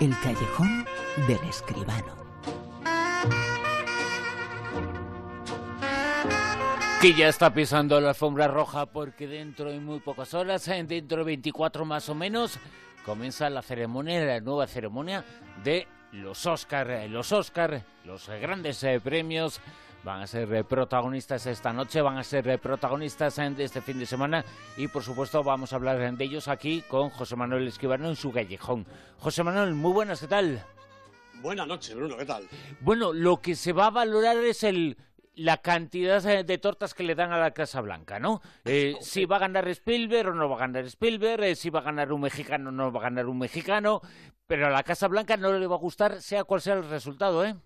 El callejón del escribano. Que ya está pisando la alfombra roja porque dentro de muy pocas horas, dentro de 24 más o menos, comienza la ceremonia, la nueva ceremonia de los Oscar, eh, los Oscar, los grandes eh, premios van a ser eh, protagonistas esta noche, van a ser protagonistas de este fin de semana y por supuesto vamos a hablar de ellos aquí con José Manuel Esquivano en su callejón. José Manuel, muy buenas, ¿qué tal? Buenas noches, Bruno, ¿qué tal? Bueno, lo que se va a valorar es el la cantidad de tortas que le dan a la Casa Blanca, ¿no? Eh, si va a ganar Spielberg o no va a ganar Spielberg, eh, si va a ganar un mexicano o no va a ganar un mexicano, pero a la Casa Blanca no le va a gustar sea cual sea el resultado, ¿eh?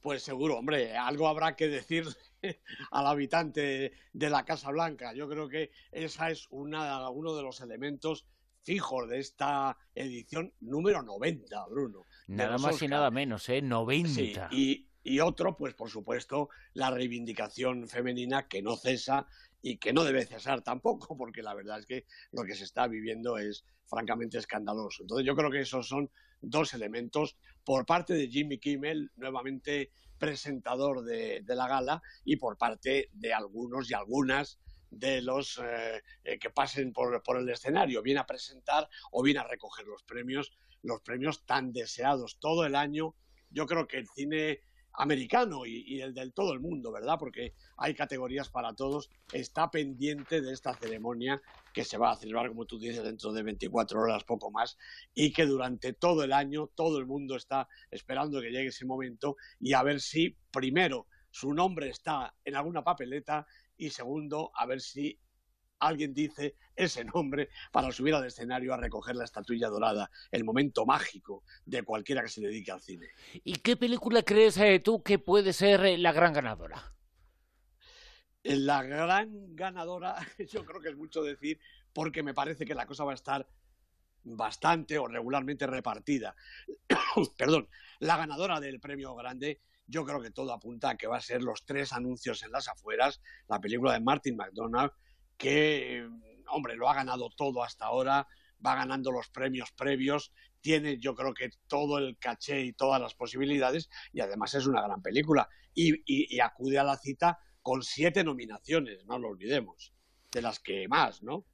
Pues seguro, hombre, algo habrá que decir al habitante de la Casa Blanca. Yo creo que esa es una, uno de los elementos fijos de esta edición número 90, Bruno. Nada más y nada menos, ¿eh? 90. y, y otro, pues por supuesto, la reivindicación femenina que no cesa y que no debe cesar tampoco, porque la verdad es que lo que se está viviendo es francamente escandaloso. Entonces yo creo que esos son dos elementos por parte de Jimmy Kimmel, nuevamente presentador de, la gala, y por parte de algunos y algunas de los eh, eh, que pasen por, por, el escenario, bien a presentar o bien a recoger los premios, los premios tan deseados todo el año. Yo creo que el cine americano y, el del todo el mundo, ¿verdad? Porque hay categorías para todos. Está pendiente de esta ceremonia que se va a celebrar, como tú dices, dentro de 24 horas, poco más, y que durante todo el año todo el mundo está esperando que llegue ese momento y a ver si, primero, su nombre está en alguna papeleta y segundo, a ver si alguien dice ese nombre para subir al escenario a recoger la estatuilla dorada, el momento mágico de cualquiera que se dedique al cine. ¿Y qué película crees eh, tú que puede ser eh, la gran ganadora? La gran ganadora, yo creo que es mucho decir, porque me parece que la cosa va a estar bastante o regularmente repartida. Perdón, la ganadora del premio grande, yo creo que todo apunta a que va a ser los tres anuncios en las afueras, la película de Martin McDonald, que, hombre, lo ha ganado todo hasta ahora, va ganando los premios previos, tiene yo creo que todo el caché y todas las posibilidades y además es una gran película y, acude a la cita con siete nominaciones, no lo olvidemos, de las que más, ¿no?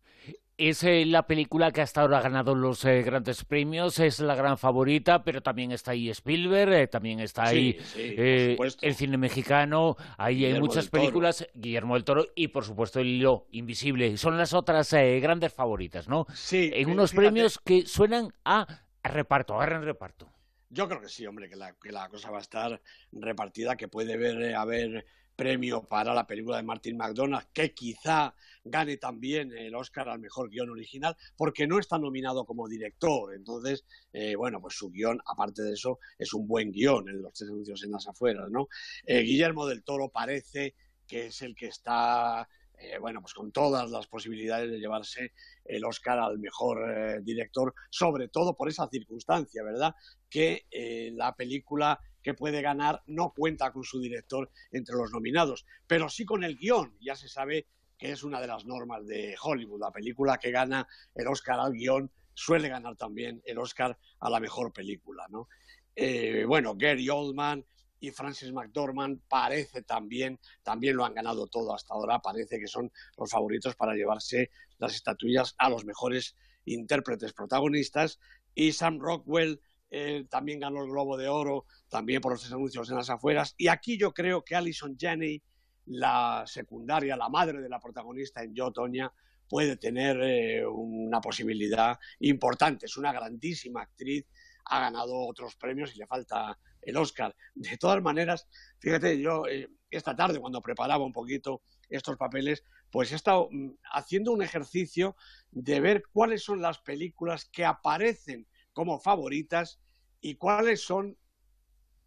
Es eh, la película que hasta ahora ha ganado los eh, grandes premios, es la gran favorita, pero también está ahí Spielberg, eh, también está ahí el cine mexicano, ahí hay muchas películas, Guillermo del Toro y por supuesto el hilo invisible. Son las otras grandes favoritas, ¿no? Sí. En unos premios que suenan a, reparto, agarren reparto. Yo creo que sí, hombre, que la, que la cosa va a estar repartida, que puede haber, haber premio para la película de Martin McDonagh, que quizá gane también el Oscar al mejor guion original, porque no está nominado como director. Entonces, eh, bueno, pues su guion, aparte de eso, es un buen guion en los tres anuncios en las afueras, ¿no? Eh, Guillermo del Toro parece que es el que está eh, bueno, pues con todas las posibilidades de llevarse el Oscar al mejor director, sobre todo por esa circunstancia, ¿verdad? Que la película que puede ganar no cuenta con su director entre los nominados, pero sí con el guion. Ya se sabe que es una de las normas de Hollywood. La película que gana el Oscar al guion suele ganar también el Oscar a la mejor película. ¿no? Eh, bueno, Gary Oldman y Francis McDormand parece también, también lo han ganado todo hasta ahora, parece que son los favoritos para llevarse las estatuillas a los mejores intérpretes protagonistas y Sam Rockwell eh, también ganó el Globo de Oro, también por los anuncios en las afueras. Y aquí yo creo que Alison Janney, la secundaria, la madre de la protagonista en Yo, Toña, puede tener eh, una posibilidad importante. Es una grandísima actriz, ha ganado otros premios y le falta el Oscar. De todas maneras, fíjate, yo eh, esta tarde cuando preparaba un poquito estos papeles, pues he estado mm, haciendo un ejercicio de ver cuáles son las películas que aparecen como favoritas y cuáles son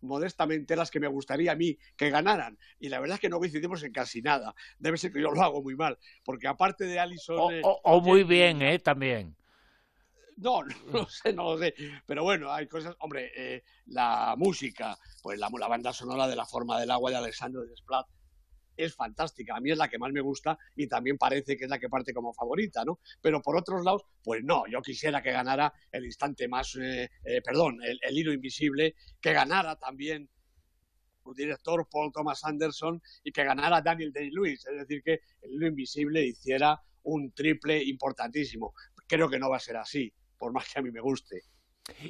modestamente las que me gustaría a mí que ganaran. Y la verdad es que no coincidimos en casi nada. Debe ser que yo lo hago muy mal, porque aparte de Alison... O, eh, muy bien, ¿eh? También. No, no lo sé, no lo sé. Pero bueno, hay cosas... Hombre, eh, la música, pues la, la, banda sonora de La forma del agua de Alexandre Desplat es fantástica. A mí es la que más me gusta y también parece que es la que parte como favorita, ¿no? Pero por otros lados, pues no, yo quisiera que ganara el instante más, eh, eh, perdón, el, el hilo invisible, que ganara también su director Paul Thomas Anderson y que ganara Daniel Day-Lewis, es decir, que el hilo invisible hiciera un triple importantísimo. Creo que no va a ser así, por más que a mí me guste.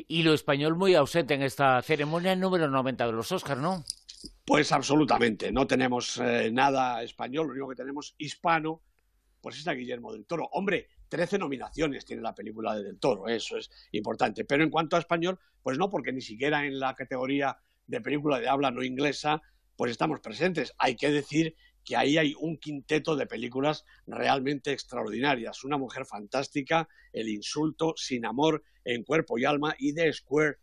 Y lo español muy ausente en esta ceremonia número 90 de los Oscars, ¿no? Pues absolutamente, no tenemos eh, nada español, lo único que tenemos hispano, pues es a Guillermo del Toro. Hombre, 13 nominaciones tiene la película de Del Toro, eso es importante. Pero en cuanto a español, pues no, porque ni siquiera en la categoría de película de habla no inglesa, pues estamos presentes. Hay que decir que ahí hay un quinteto de películas realmente extraordinarias. Una mujer fantástica, El insulto, Sin amor, En cuerpo y alma y The Square,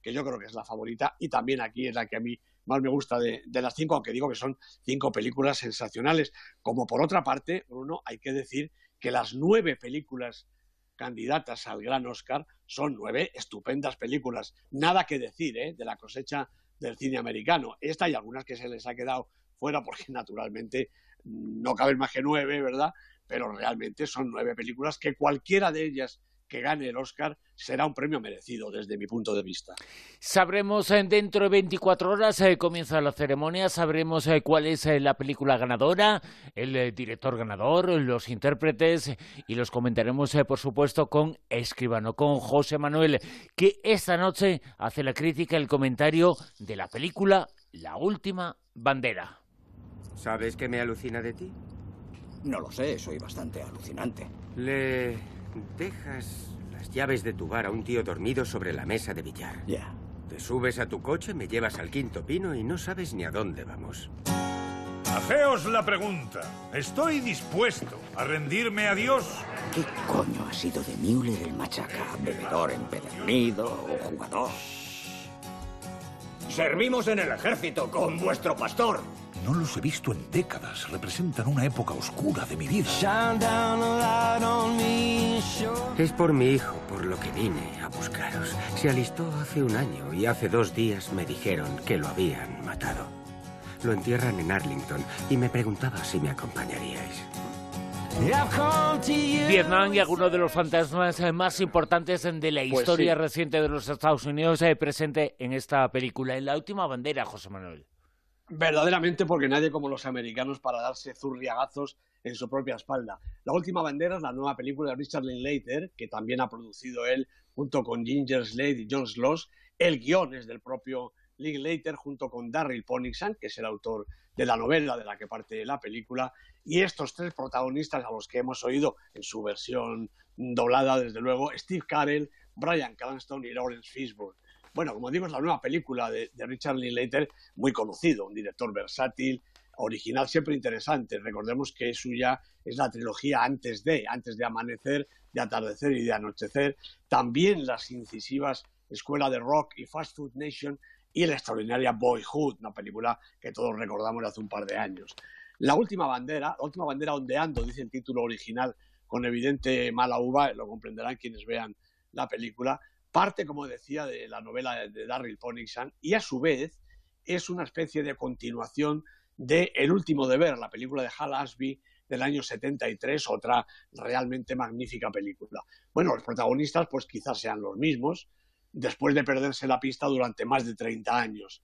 que yo creo que es la favorita y también aquí es la que a mí más me gusta de, de las cinco, aunque digo que son cinco películas sensacionales. Como por otra parte, Bruno, hay que decir que las nueve películas candidatas al gran Oscar son nueve estupendas películas. Nada que decir ¿eh? de la cosecha del cine americano. Esta y algunas que se les ha quedado fuera porque naturalmente no caben más que nueve, ¿verdad? Pero realmente son nueve películas que cualquiera de ellas que gane el Oscar será un premio merecido desde mi punto de vista. Sabremos eh, dentro de 24 horas, eh, comienza la ceremonia, sabremos eh, cuál es la película ganadora, el director ganador, los intérpretes y los comentaremos, por supuesto, con Escribano, con José Manuel, que esta noche hace la crítica, el comentario de la película La Última Bandera. ¿Sabes qué me alucina de ti? No lo sé, soy bastante alucinante. Le dejas las llaves de tu bar a un tío dormido sobre la mesa de billar. Ya. Te subes a tu coche, me llevas al quinto pino y no sabes ni a dónde vamos. Hacéos la pregunta. ¿Estoy dispuesto a rendirme a Dios? ¿Qué coño ha sido de Müller el machaca? ¿Bebedor empedernido o jugador? Servimos en el ejército con vuestro pastor. No los he visto en décadas. Representan una época oscura de mi vida. Es por mi hijo por lo que vine a buscaros. Se alistó hace un año y hace dos días me dijeron que lo habían matado. Lo entierran en Arlington y me preguntaba si me acompañaríais. Vietnam y algunos de los fantasmas eh, más importantes de la Pues historia sí. reciente de los Estados Unidos eh, presente en esta película, en la última bandera, José Manuel. Verdaderamente porque nadie como los americanos para darse zurriagazos en su propia espalda. La última bandera es la nueva película de Richard Linklater, que también ha producido él junto con Ginger Slade y John Sloss. El guion es del propio Linklater junto con Darryl Ponixan, que es el autor de la novela de la que parte la película, y estos tres protagonistas a los que hemos oído en su versión doblada, desde luego, Steve Carell, Brian Cranston y Lawrence Fishburne. Bueno, como digo, es la nueva película de, de Richard Linklater, muy conocido, un director versátil, original, siempre interesante. Recordemos que suya es la trilogía antes de, antes de amanecer, de atardecer y de anochecer. También las incisivas Escuela de Rock y Fast Food Nation y la extraordinaria Boyhood, una película que todos recordamos hace un par de años. La última bandera, la última bandera ondeando, dice el título original, con evidente mala uva, lo comprenderán quienes vean la película, parte, como decía, de la novela de Darryl Ponixan y a su vez es una especie de continuación de El último deber, la película de Hal Ashby del año 73, otra realmente magnífica película. Bueno, los protagonistas pues quizás sean los mismos, después de perderse la pista durante más de 30 años.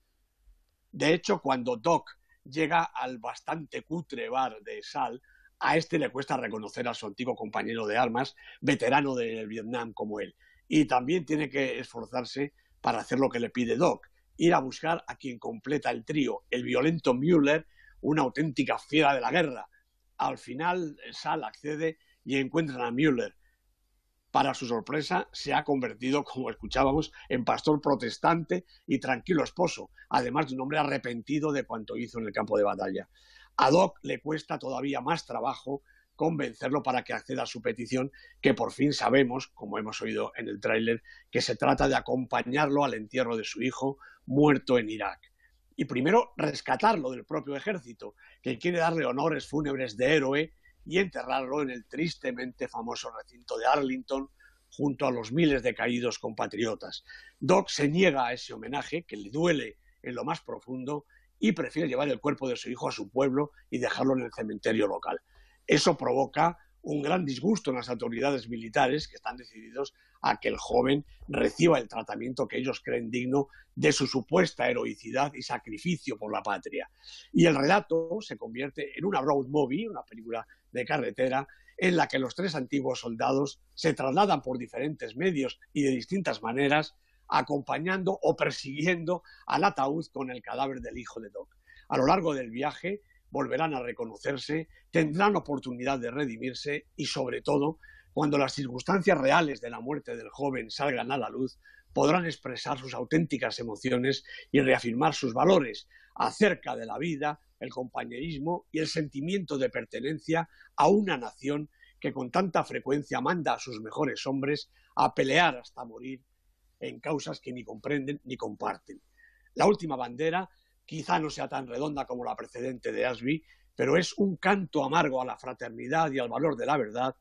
De hecho, cuando Doc llega al bastante cutre bar de Sal, a este le cuesta reconocer a su antiguo compañero de armas, veterano de Vietnam como él. Y también tiene que esforzarse para hacer lo que le pide Doc, ir a buscar a quien completa el trío, el violento Müller, una auténtica fiera de la guerra. Al final, Sal accede y encuentran a Müller. Para su sorpresa, se ha convertido, como escuchábamos, en pastor protestante y tranquilo esposo, además de un hombre arrepentido de cuanto hizo en el campo de batalla. A Doc le cuesta todavía más trabajo convencerlo para que acceda a su petición, que por fin sabemos, como hemos oído en el tráiler, que se trata de acompañarlo al entierro de su hijo muerto en Irak. Y primero rescatarlo del propio ejército, que quiere darle honores fúnebres de héroe y enterrarlo en el tristemente famoso recinto de Arlington junto a los miles de caídos compatriotas. Doc se niega a ese homenaje, que le duele en lo más profundo, y prefiere llevar el cuerpo de su hijo a su pueblo y dejarlo en el cementerio local. Eso provoca un gran disgusto en las autoridades militares que están decididos a que el joven reciba el tratamiento que ellos creen digno de su supuesta heroicidad y sacrificio por la patria. Y el relato se convierte en una road movie, una película de carretera, en la que los tres antiguos soldados se trasladan por diferentes medios y de distintas maneras, acompañando o persiguiendo al ataúd con el cadáver del hijo de Doc. A lo largo del viaje, volverán a reconocerse, tendrán oportunidad de redimirse y, sobre todo, cuando las circunstancias reales de la muerte del joven salgan a la luz, podrán expresar sus auténticas emociones y reafirmar sus valores acerca de la vida, el compañerismo y el sentimiento de pertenencia a una nación que con tanta frecuencia manda a sus mejores hombres a pelear hasta morir en causas que ni comprenden ni comparten. La última bandera quizá no sea tan redonda como la precedente de Ashby, pero es un canto amargo a la fraternidad y al valor de la verdad,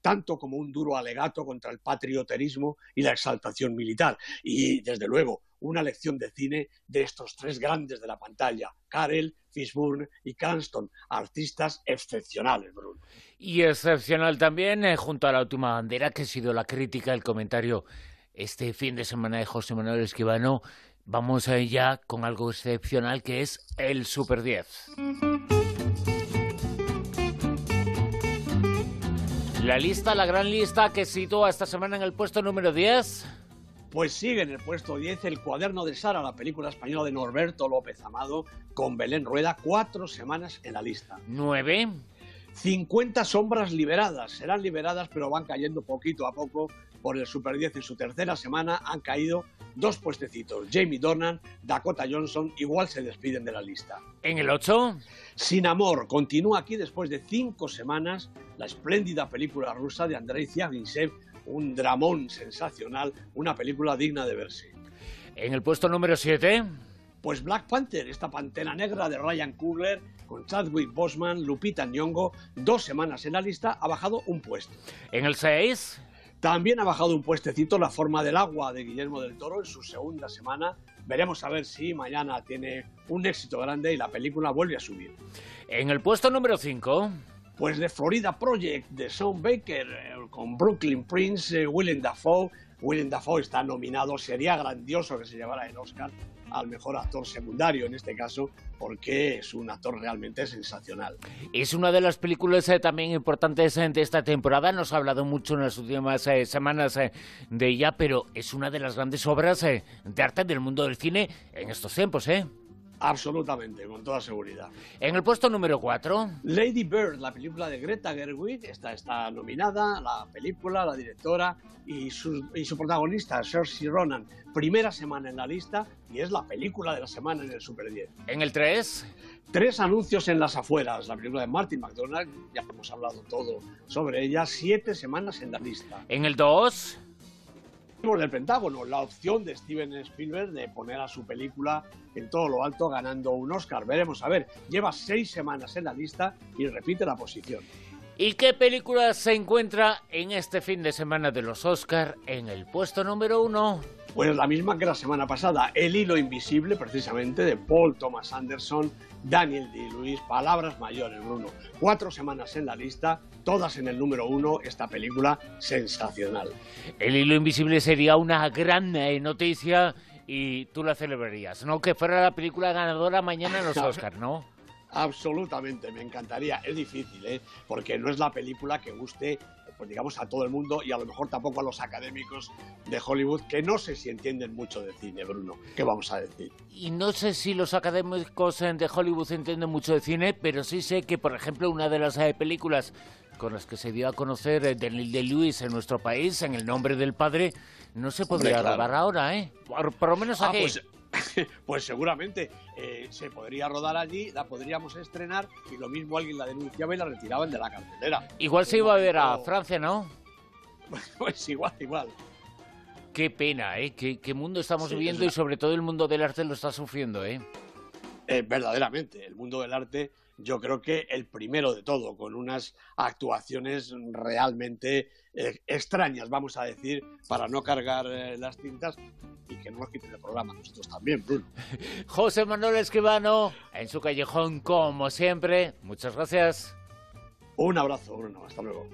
tanto como un duro alegato contra el patrioterismo y la exaltación militar. Y, desde luego, una lección de cine de estos tres grandes de la pantalla, Carell, Fishburne y Cranston, artistas excepcionales, Bruno. Y excepcional también, eh, junto a la última bandera, que ha sido la crítica, el comentario este fin de semana de José Manuel Esquivano, Vamos a ya con algo excepcional que es el Super 10. La lista, la gran lista que sitúa esta semana en el puesto número 10. Pues sigue en el puesto 10 el cuaderno de Sara, la película española de Norberto López Amado, con Belén Rueda, cuatro semanas en la lista. 9. 50 sombras liberadas. Serán liberadas, pero van cayendo poquito a poco por el Super 10 en su tercera semana. Han caído dos puestecitos. Jamie Dornan, Dakota Johnson, igual se despiden de la lista. En el 8. Sin amor, continúa aquí después de cinco semanas la espléndida película rusa de Andrei Ziagintsev, un dramón sensacional, una película digna de verse. En el puesto número 7. Pues Black Panther, esta pantera negra de Ryan Coogler, con Chadwick Boseman, Lupita Nyong'o, dos semanas en la lista, ha bajado un puesto. En el 6. También ha bajado un puestecito La forma del agua de Guillermo del Toro en su segunda semana. Veremos a ver si mañana tiene un éxito grande y la película vuelve a subir. En el puesto número 5. Pues de Florida Project de Sean Baker eh, con Brooklyn Prince, eh, Willem Dafoe. Willem Dafoe está nominado, sería grandioso que se llevara el Oscar al mejor actor secundario en este caso, porque es un actor realmente sensacional. Es una de las películas eh, también importantes eh, de esta temporada, nos ha hablado mucho en las últimas eh, semanas de ella, pero es una de las grandes obras de arte del mundo del cine en estos tiempos, ¿eh? Absolutamente, con toda seguridad. En el puesto número 4. Lady Bird, la película de Greta Gerwig, está, está nominada, la película, la directora y su, y su protagonista, Saoirse Ronan. Primera semana en la lista y es la película de la semana en el Super 10. En el 3. Tres anuncios en las afueras, la película de Martin McDonald, ya hemos hablado todo sobre ella, siete semanas en la lista. En el 2 del Pentágono, la opción de Steven Spielberg de poner a su película en todo lo alto ganando un Oscar. Veremos, a ver, lleva seis semanas en la lista y repite la posición. ¿Y qué película se encuentra en este fin de semana de los Oscar en el puesto número uno? Pues la misma que la semana pasada, El hilo invisible, precisamente, de Paul Thomas Anderson, Daniel D. Lewis, palabras mayores, Bruno. Cuatro semanas en la lista, todas en el número uno, esta película sensacional. El hilo invisible sería una gran eh, noticia y tú la celebrarías, ¿no? Que fuera la película ganadora mañana en los Oscars, ¿no? Absolutamente, me encantaría. Es difícil, ¿eh? Porque no es la película que guste, pues digamos, a todo el mundo y a lo mejor tampoco a los académicos de Hollywood, que no sé si entienden mucho de cine, Bruno. ¿Qué vamos a decir? Y no sé si los académicos de Hollywood entienden mucho de cine, pero sí sé que, por ejemplo, una de las eh, películas con las que se dio a conocer eh, Daniel de Lewis en nuestro país, en el nombre del padre, no se podría rodar ahora, ¿eh? Por, lo menos ah, aquí. pues pues seguramente eh, se podría rodar allí, la podríamos estrenar y lo mismo alguien la denunciaba y la retiraban de la cartelera. Igual se iba a ver a Francia, ¿no? pues igual, igual. Qué pena, ¿eh? Qué, mundo estamos viviendo y sobre todo el mundo del arte lo está sufriendo, ¿eh? ¿Eh? Verdaderamente, el mundo del arte yo creo que el primero de todo, con unas actuaciones realmente eh, extrañas, vamos a decir, para no cargar las tintas, y que no nos quiten el programa nosotros también, Bruno. José Manuel Escribano, en su callejón, como siempre. Muchas gracias. Un abrazo, Bruno. Hasta luego.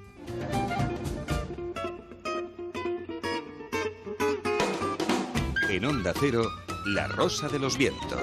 En Onda Cero, La Rosa de los Vientos.